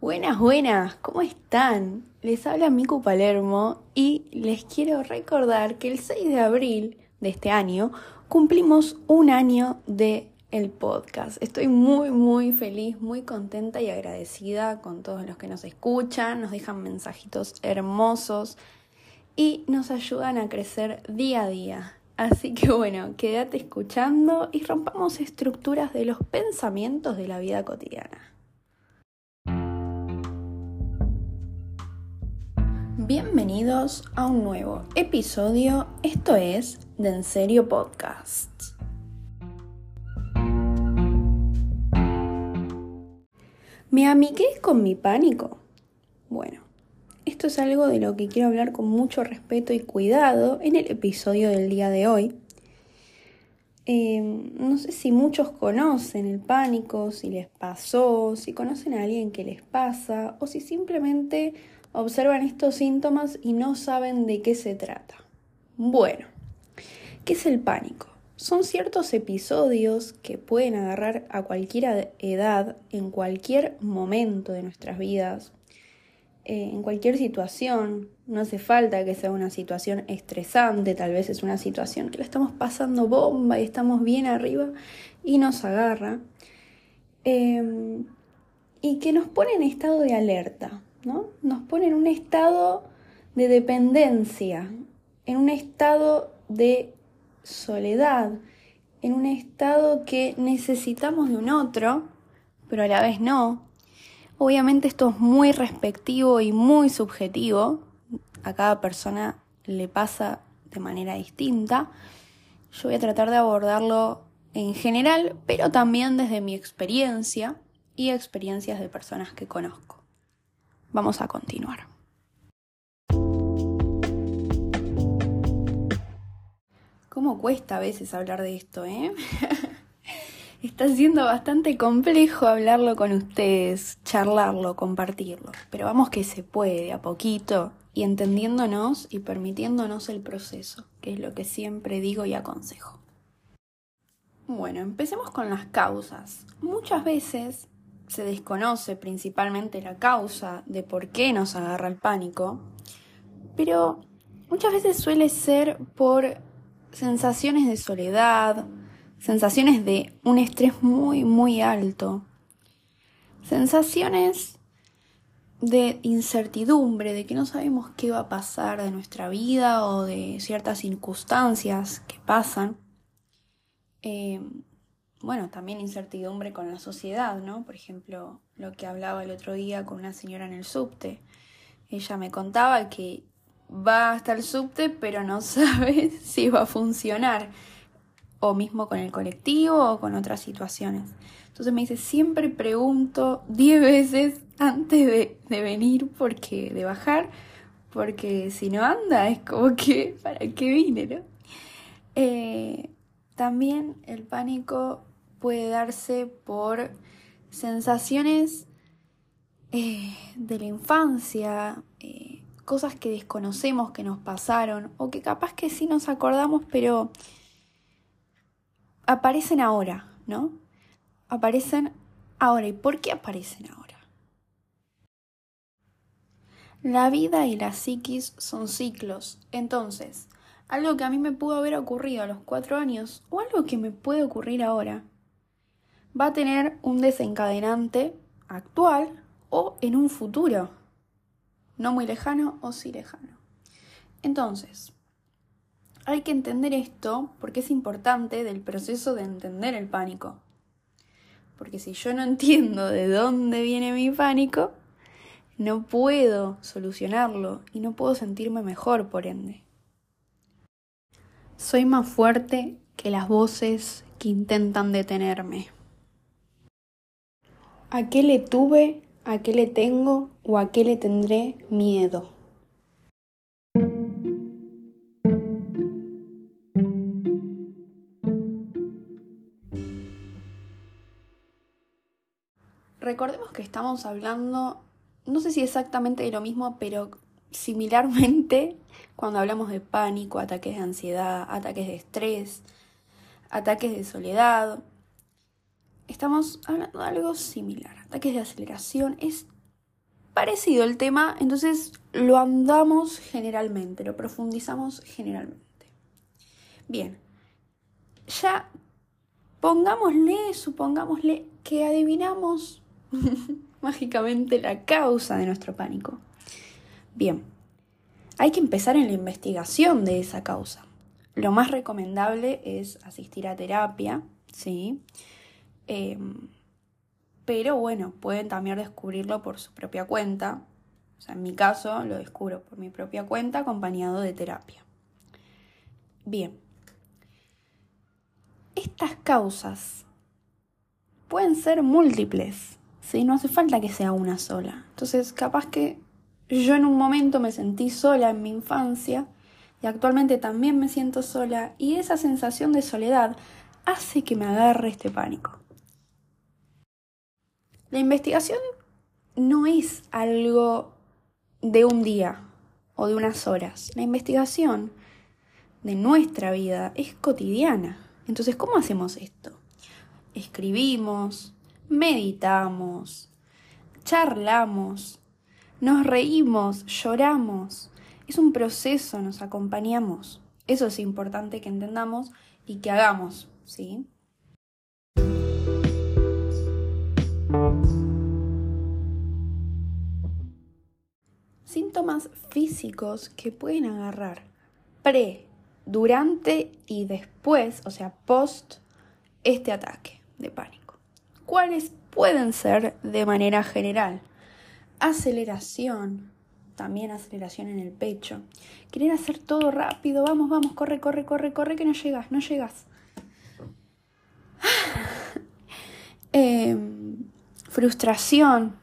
Buenas, buenas, ¿cómo están? Les habla Miku Palermo y les quiero recordar que el 6 de abril de este año cumplimos un año de el podcast. Estoy muy, muy feliz, muy contenta y agradecida con todos los que nos escuchan, nos dejan mensajitos hermosos y nos ayudan a crecer día a día. Así que bueno, quédate escuchando y rompamos estructuras de los pensamientos de la vida cotidiana. Bienvenidos a un nuevo episodio, esto es de En Serio Podcast. ¿Me amigué con mi pánico? Bueno, esto es algo de lo que quiero hablar con mucho respeto y cuidado en el episodio del día de hoy. Em, no sé si muchos conocen el pánico, si les pasó, si conocen a alguien que les pasa o si simplemente observan estos síntomas y no saben de qué se trata. Bueno, ¿qué es el pánico? Son ciertos episodios que pueden agarrar a cualquier edad, en cualquier momento de nuestras vidas, eh, en cualquier situación. No hace falta que sea una situación estresante, tal vez es una situación que la estamos pasando bomba y estamos bien arriba y nos agarra. Em, y que nos pone en estado de alerta. Nos pone en un estado de dependencia, en un estado de soledad, en un estado que necesitamos de un otro, pero a la vez no. Obviamente esto es muy respectivo y muy subjetivo. A cada persona le pasa de manera distinta. Yo voy a tratar de abordarlo en general, pero también desde mi experiencia y experiencias de personas que conozco. Vamos a continuar. ¿Cómo cuesta a veces hablar de esto, eh? Está siendo bastante complejo hablarlo con ustedes, charlarlo, compartirlo, pero vamos que se puede a poquito y entendiéndonos y permitiéndonos el proceso, que es lo que siempre digo y aconsejo. Bueno, empecemos con las causas. Muchas veces se desconoce principalmente la causa de por qué nos agarra el pánico, pero muchas veces suele ser por sensaciones de soledad, sensaciones de un estrés muy, muy alto, sensaciones de incertidumbre, de que no sabemos qué va a pasar de nuestra vida o de ciertas circunstancias que pasan. Eh, bueno, también incertidumbre con la sociedad, ¿no? Por ejemplo, lo que hablaba el otro día con una señora en el subte. Ella me contaba que va hasta el subte, pero no sabe si va a funcionar. O mismo con el colectivo o con otras situaciones. Entonces me dice, siempre pregunto diez veces antes de, de venir, porque, de bajar, porque si no anda es como que, ¿para qué vine, no? Eh, también el pánico puede darse por sensaciones eh, de la infancia, eh, cosas que desconocemos que nos pasaron o que capaz que sí nos acordamos, pero aparecen ahora, ¿no? Aparecen ahora. ¿Y por qué aparecen ahora? La vida y la psiquis son ciclos. Entonces, algo que a mí me pudo haber ocurrido a los cuatro años o algo que me puede ocurrir ahora va a tener un desencadenante actual o en un futuro, no muy lejano o sí lejano. Entonces, hay que entender esto porque es importante del proceso de entender el pánico. Porque si yo no entiendo de dónde viene mi pánico, no puedo solucionarlo y no puedo sentirme mejor por ende. Soy más fuerte que las voces que intentan detenerme. ¿A qué le tuve, a qué le tengo o a qué le tendré miedo? Recordemos que estamos hablando, no sé si exactamente de lo mismo, pero similarmente cuando hablamos de pánico, ataques de ansiedad, ataques de estrés, ataques de soledad, estamos hablando de algo similar. Ataques de aceleración es parecido el tema, entonces lo andamos generalmente, lo profundizamos generalmente. Bien, ya pongámosle, supongámosle que adivinamos mágicamente la causa de nuestro pánico. Bien, hay que empezar en la investigación de esa causa. Lo más recomendable es asistir a terapia, ¿sí? Em, pero bueno, pueden también descubrirlo por su propia cuenta. O sea, en mi caso lo descubro por mi propia cuenta acompañado de terapia. Bien, estas causas pueden ser múltiples, ¿sí? No hace falta que sea una sola. Entonces, capaz que yo en un momento me sentí sola en mi infancia y actualmente también me siento sola y esa sensación de soledad hace que me agarre este pánico. La investigación no es algo de un día o de unas horas. La investigación de nuestra vida es cotidiana. Entonces, ¿cómo hacemos esto? Escribimos, meditamos, charlamos, nos reímos, lloramos. Es un proceso, nos acompañamos. Eso es importante que entendamos y que hagamos, ¿sí? Síntomas físicos que pueden agarrar pre, durante y después, o sea, post este ataque de pánico. ¿Cuáles pueden ser de manera general? Aceleración, también aceleración en el pecho. Querer hacer todo rápido, vamos, vamos, corre, corre, corre, corre, que no llegas, no llegas. Em, frustración,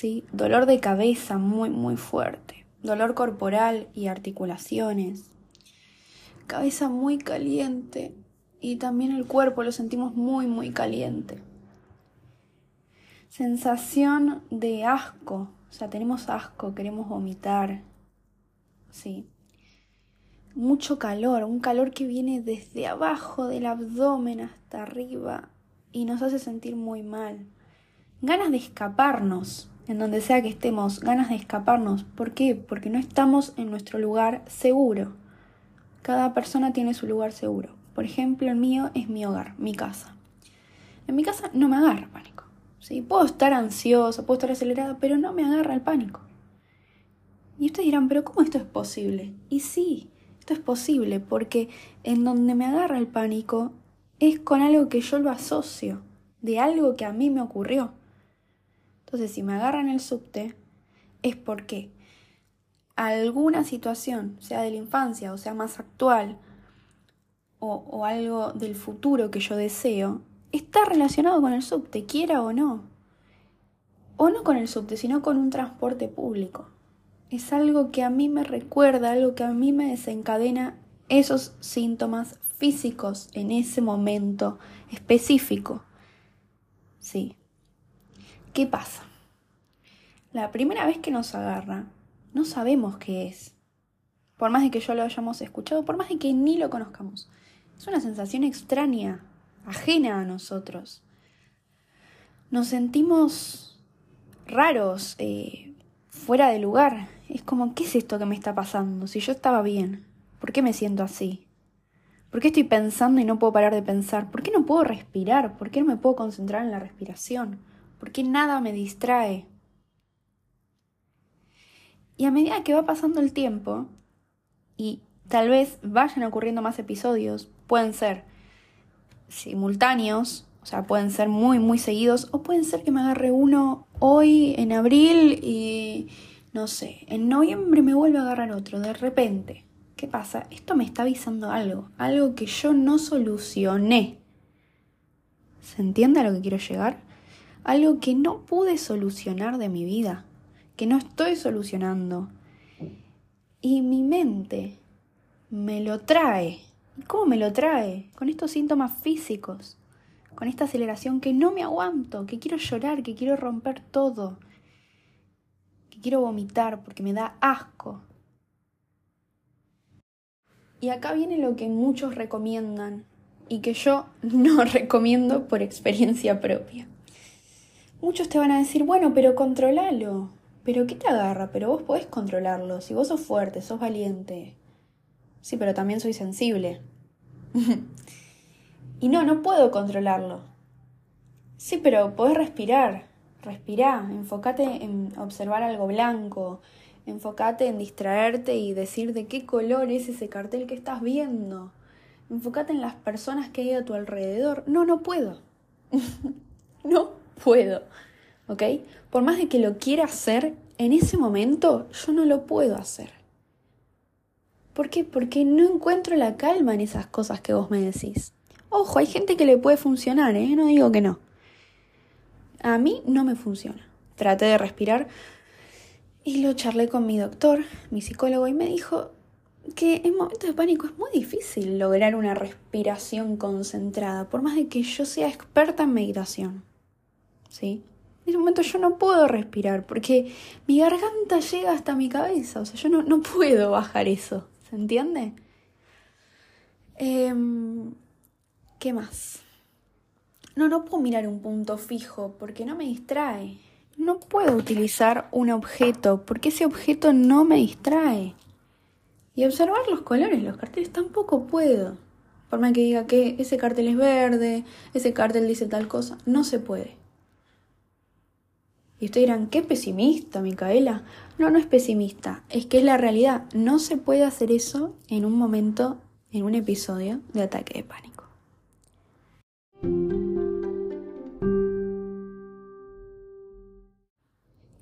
¿sí? dolor de cabeza muy, muy fuerte, dolor corporal y articulaciones, cabeza muy caliente y también el cuerpo lo sentimos muy, muy caliente. Sensación de asco, o sea, tenemos asco, queremos vomitar, ¿sí? Mucho calor, un calor que viene desde abajo del abdomen hasta arriba y nos hace sentir muy mal. Ganas de escaparnos, en donde sea que estemos, ganas de escaparnos. ¿Por qué? Porque no estamos en nuestro lugar seguro. Cada persona tiene su lugar seguro. Por ejemplo, el mío es mi hogar, mi casa. En mi casa no me agarra pánico. ¿sí? Puedo estar ansiosa, puedo estar acelerada, pero no me agarra el pánico. Y ustedes dirán, pero ¿cómo esto es posible? Y sí, esto es posible porque en donde me agarra el pánico es con algo que yo lo asocio, de algo que a mí me ocurrió. Entonces, si me agarran el subte, es porque alguna situación, sea de la infancia o sea más actual, o, algo del futuro que yo deseo, está relacionado con el subte, quiera o no. O no con el subte, sino con un transporte público. Es algo que a mí me recuerda, algo que a mí me desencadena esos síntomas físicos en ese momento específico. Sí. ¿Qué pasa? La primera vez que nos agarra, no sabemos qué es. Por más de que yo lo hayamos escuchado, por más de que ni lo conozcamos. Es una sensación extraña, ajena a nosotros. Nos sentimos raros, eh, fuera de lugar. Es como, ¿qué es esto que me está pasando? Si yo estaba bien, ¿por qué me siento así? ¿Por qué estoy pensando y no puedo parar de pensar? ¿Por qué no puedo respirar? ¿Por qué no me puedo concentrar en la respiración? ¿Por qué nada me distrae? Y a medida que va pasando el tiempo, y tal vez vayan ocurriendo más episodios, pueden ser simultáneos, o sea, pueden ser muy, muy seguidos, o pueden ser que me agarre uno hoy en abril y, no sé, en noviembre me vuelve a agarrar otro, de repente. ¿Qué pasa? Esto me está avisando algo, algo que yo no solucioné. ¿Se entiende a lo que quiero llegar? Algo que no pude solucionar de mi vida que no estoy solucionando. Y mi mente me lo trae. ¿Cómo me lo trae? Con estos síntomas físicos, con esta aceleración que no me aguanto, que quiero llorar, que quiero romper todo, que quiero vomitar porque me da asco. Y acá viene lo que muchos recomiendan y que yo no recomiendo por experiencia propia. Muchos te van a decir, bueno, pero controlalo pero ¿qué te agarra? Pero vos podés controlarlo. Si vos sos fuerte, sos valiente. Sí, pero también soy sensible. y no, no puedo controlarlo. Sí, pero podés respirar. Respirá. Enfócate en observar algo blanco. Enfócate en distraerte y decir de qué color es ese cartel que estás viendo. Enfócate en las personas que hay a tu alrededor. No, no puedo. no puedo. ¿Ok? Por más de que lo quiera hacer, en ese momento yo no lo puedo hacer. ¿Por qué? Porque no encuentro la calma en esas cosas que vos me decís. Ojo, hay gente que le puede funcionar, ¿eh? No digo que no. A mí no me funciona. Traté de respirar y lo charlé con mi doctor, mi psicólogo, y me dijo que en momentos de pánico es muy difícil lograr una respiración concentrada, por más de que yo sea experta en meditación. ¿Sí? En ese momento yo no puedo respirar porque mi garganta llega hasta mi cabeza, o sea, yo no, no puedo bajar eso, ¿se entiende? Em, ¿Qué más? No, no puedo mirar un punto fijo porque no me distrae. No puedo utilizar un objeto porque ese objeto no me distrae. Y observar los colores, los carteles tampoco puedo. Por más que diga que ese cartel es verde, ese cartel dice tal cosa, no se puede. Y ustedes dirán, qué pesimista, Micaela. No, no es pesimista, es que es la realidad. No se puede hacer eso en un momento, en un episodio de ataque de pánico.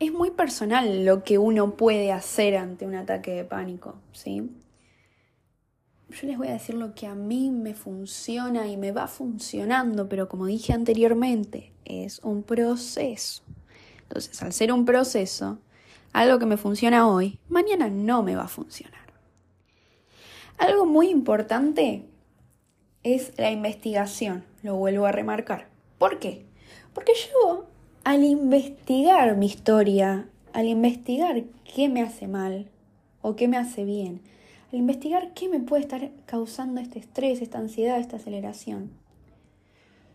Es muy personal lo que uno puede hacer ante un ataque de pánico, ¿sí? Yo les voy a decir lo que a mí me funciona y me va funcionando, pero como dije anteriormente, es un proceso. Entonces, al ser un proceso, algo que me funciona hoy, mañana no me va a funcionar. Algo muy importante es la investigación, lo vuelvo a remarcar. ¿Por qué? Porque yo, al investigar mi historia, al investigar qué me hace mal o qué me hace bien, al investigar qué me puede estar causando este estrés, esta ansiedad, esta aceleración,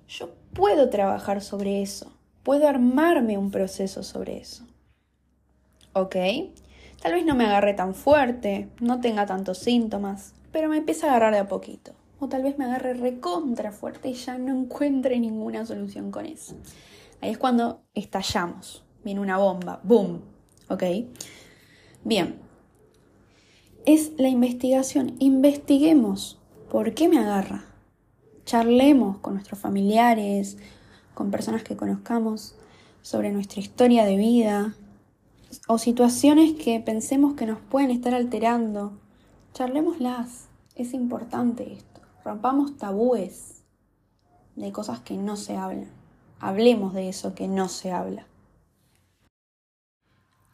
yo puedo trabajar sobre eso puedo armarme un proceso sobre eso. ¿Ok? Tal vez no me agarre tan fuerte, no tenga tantos síntomas, pero me empieza a agarrar de a poquito. O tal vez me agarre recontra fuerte y ya no encuentre ninguna solución con eso. Ahí es cuando estallamos. Viene una bomba. ¡Boom! ¿Ok? Bien. Es la investigación. Investiguemos por qué me agarra. Charlemos con nuestros familiares, con personas que conozcamos sobre nuestra historia de vida o situaciones que pensemos que nos pueden estar alterando. Charlémoslas, es importante esto. Rompamos tabúes de cosas que no se hablan. Hablemos de eso que no se habla.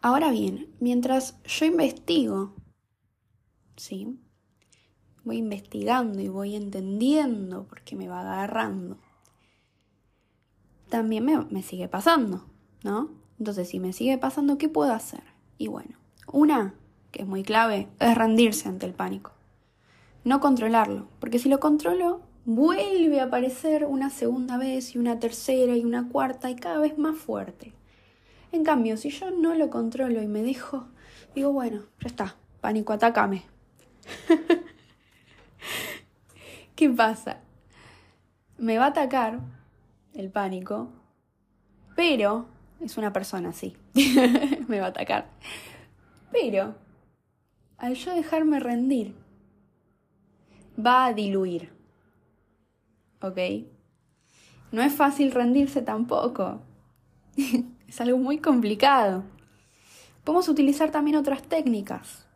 Ahora bien, mientras yo investigo, ¿sí? Voy investigando y voy entendiendo por qué me va agarrando también me, sigue pasando, ¿no? Entonces, si me sigue pasando, ¿qué puedo hacer? Y bueno, una que es muy clave es rendirse ante el pánico. No controlarlo, porque si lo controlo, vuelve a aparecer una segunda vez y una tercera y una cuarta y cada vez más fuerte. En cambio, si yo no lo controlo y me dejo, digo, bueno, ya está, pánico, atácame. ¿Qué pasa? Me va a atacar el pánico, pero es una persona así, me va a atacar. Pero al yo dejarme rendir, va a diluir. ¿Ok? No es fácil rendirse tampoco. es algo muy complicado. Podemos utilizar también otras técnicas.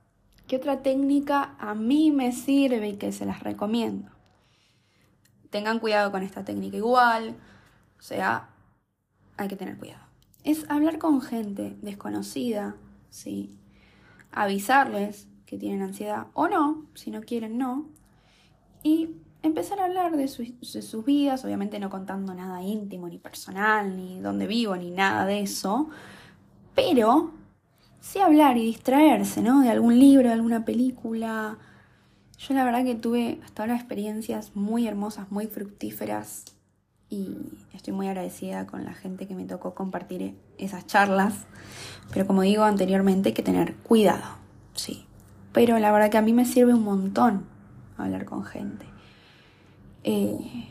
¿Qué otra técnica a mí me sirve y que se las recomiendo? Tengan cuidado con esta técnica igual. O sea, hay que tener cuidado. Es hablar con gente desconocida, ¿sí? Avisarles que tienen ansiedad o no, si no quieren, no. Y empezar a hablar de, de sus vidas, obviamente no contando nada íntimo, ni personal, ni dónde vivo, ni nada de eso. Pero sí hablar y distraerse, ¿no? De algún libro, de alguna película. Yo la verdad que tuve hasta ahora experiencias muy hermosas, muy fructíferas y estoy muy agradecida con la gente que me tocó compartir esas charlas. Pero como digo anteriormente, hay que tener cuidado, sí. Pero la verdad que a mí me sirve un montón hablar con gente. Eh,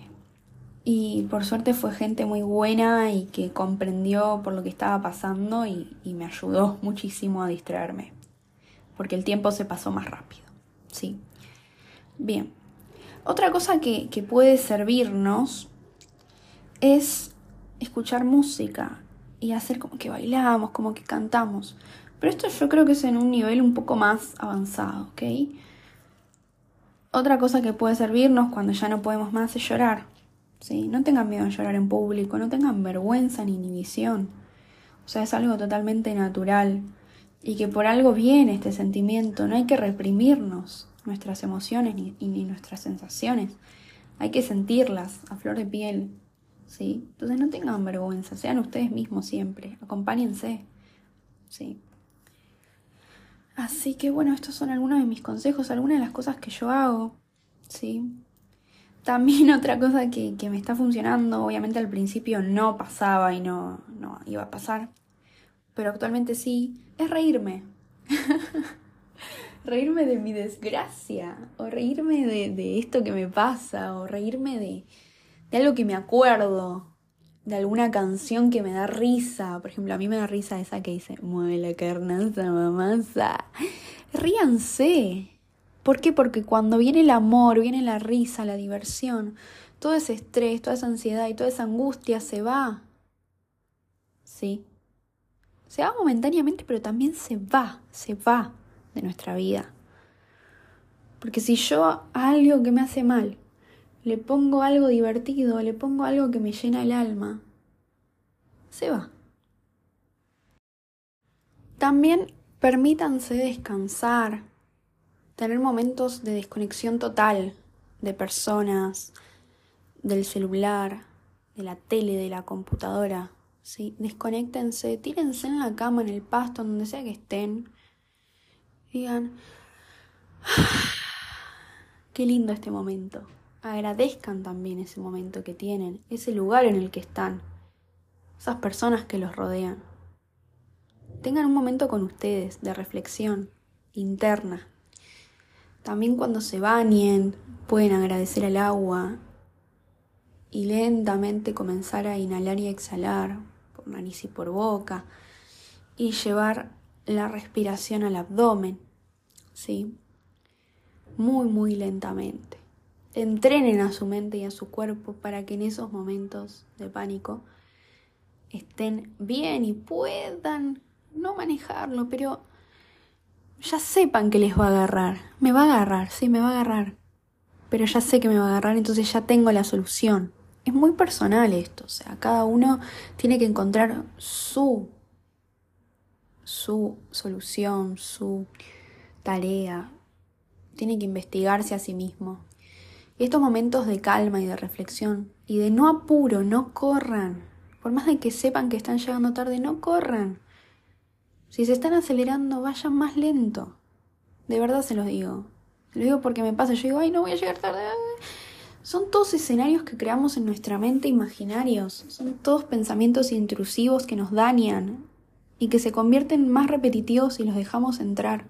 y por suerte fue gente muy buena y que comprendió por lo que estaba pasando y, me ayudó muchísimo a distraerme. Porque el tiempo se pasó más rápido. Sí. Bien. Otra cosa que puede servirnos es escuchar música y hacer como que bailamos, como que cantamos. Pero esto yo creo que es en un nivel un poco más avanzado, ¿ok? Otra cosa que puede servirnos cuando ya no podemos más es llorar. ¿sí? No tengan miedo a llorar en público, no tengan vergüenza ni inhibición. O sea, es algo totalmente natural y que por algo viene este sentimiento. No hay que reprimirnos nuestras emociones ni, ni nuestras sensaciones. Hay que sentirlas a flor de piel. ¿Sí? Entonces no tengan vergüenza, sean ustedes mismos siempre, acompáñense, ¿sí? Así que bueno, estos son algunos de mis consejos, algunas de las cosas que yo hago, ¿sí? También otra cosa que, me está funcionando, obviamente al principio no pasaba y no, no iba a pasar, pero actualmente sí, es reírme. reírme de mi desgracia, o reírme de, de, esto que me pasa, o reírme de, de algo que me acuerdo, de alguna canción que me da risa. Por ejemplo, a mí me da risa esa que dice, mueve la carnaza, mamasa. Ríanse. ¿Por qué? Porque cuando viene el amor, viene la risa, la diversión, todo ese estrés, toda esa ansiedad y toda esa angustia se va. Sí. Se va momentáneamente, pero también se va, se va de nuestra vida. Porque si yo algo que me hace mal le pongo algo divertido, le pongo algo que me llena el alma, se va. También permítanse descansar, tener momentos de desconexión total de personas, del celular, de la tele, de la computadora. ¿sí? Desconéctense, tírense en la cama, en el pasto, donde sea que estén. Digan, ah, qué lindo este momento agradezcan también ese momento que tienen, ese lugar en el que están, esas personas que los rodean. Tengan un momento con ustedes de reflexión interna. También cuando se bañen pueden agradecer al agua y lentamente comenzar a inhalar y exhalar por nariz y por boca y llevar la respiración al abdomen, ¿sí? Muy, muy lentamente entrenen a su mente y a su cuerpo para que en esos momentos de pánico estén bien y puedan no manejarlo, pero ya sepan que les va a agarrar. Me va a agarrar, sí, me va a agarrar. Pero ya sé que me va a agarrar, entonces ya tengo la solución. Es muy personal esto, o sea, cada uno tiene que encontrar su su solución, su tarea. Tiene que investigarse a sí mismo, estos momentos de calma y de reflexión y de no apuro, no corran. Por más de que sepan que están llegando tarde, no corran. Si se están acelerando, vayan más lento. De verdad se los digo. Lo digo porque me pasa, yo digo, ay, no voy a llegar tarde. Son todos escenarios que creamos en nuestra mente imaginarios. Son todos pensamientos intrusivos que nos dañan y que se convierten más repetitivos si los dejamos entrar.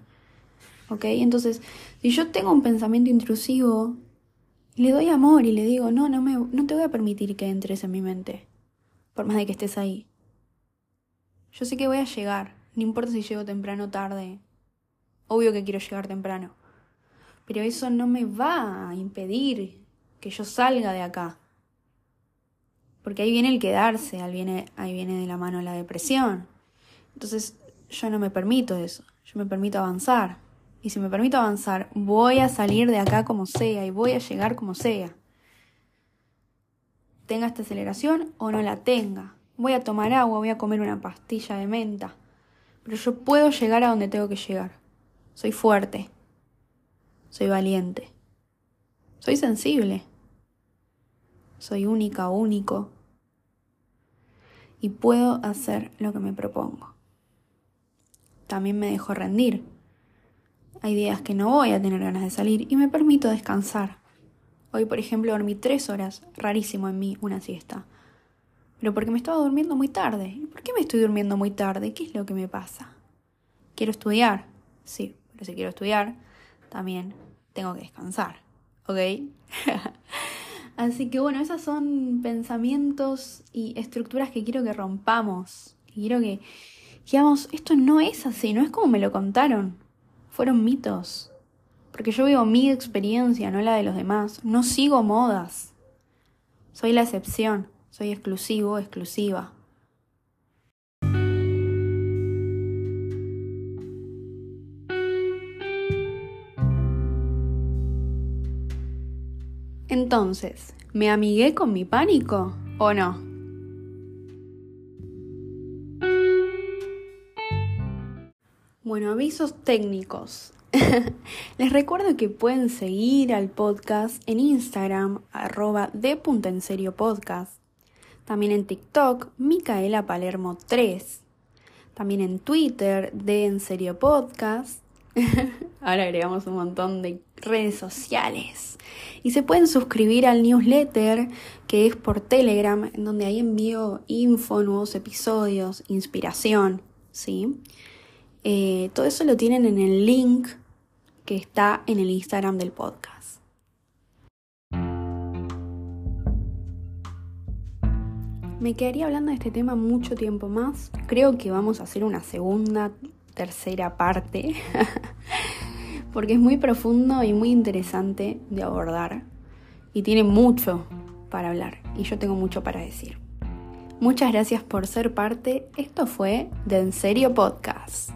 ¿Ok? Entonces, si yo tengo un pensamiento intrusivo, le doy amor y le digo, no, no, me, no te voy a permitir que entres en mi mente, por más de que estés ahí. Yo sé que voy a llegar, no importa si llego temprano o tarde. Obvio que quiero llegar temprano. Pero eso no me va a impedir que yo salga de acá. Porque ahí viene el quedarse, ahí viene, ahí viene de la mano la depresión. Entonces yo no me permito eso, yo me permito avanzar. Y si me permito avanzar, voy a salir de acá como sea y voy a llegar como sea. Tenga esta aceleración o no la tenga. Voy a tomar agua, voy a comer una pastilla de menta. Pero yo puedo llegar a donde tengo que llegar. Soy fuerte. Soy valiente. Soy sensible. Soy única, único. Y puedo hacer lo que me propongo. También me dejo rendir hay días que no voy a tener ganas de salir y me permito descansar. Hoy, por ejemplo, dormí tres horas, rarísimo en mí, una siesta. Pero porque me estaba durmiendo muy tarde. ¿Y por qué me estoy durmiendo muy tarde? ¿Qué es lo que me pasa? ¿Quiero estudiar? Sí, pero si quiero estudiar, también tengo que descansar. ¿Ok? Así que bueno, esos son pensamientos y estructuras que quiero que rompamos. quiero que, digamos, esto no es así, no es como me lo contaron. Fueron mitos. Porque yo vivo mi experiencia, no la de los demás. No sigo modas. Soy la excepción. Soy exclusivo, exclusiva. Entonces, ¿me amigué con mi pánico o no? Bueno, avisos técnicos. Les recuerdo que pueden seguir al podcast en Instagram, arroba de serio podcast. También en TikTok, Micaela Palermo 3. También en Twitter, de en serio podcast. Ahora agregamos un montón de redes sociales. Y se pueden suscribir al newsletter que es por Telegram, en donde ahí envío info, nuevos episodios, inspiración. ¿sí? Eh, todo eso lo tienen en el link que está en el Instagram del podcast. Me quedaría hablando de este tema mucho tiempo más. Creo que vamos a hacer una segunda, tercera parte, porque es muy profundo y muy interesante de abordar y tiene mucho para hablar y yo tengo mucho para decir. Muchas gracias por ser parte. Esto fue de En Serio Podcast.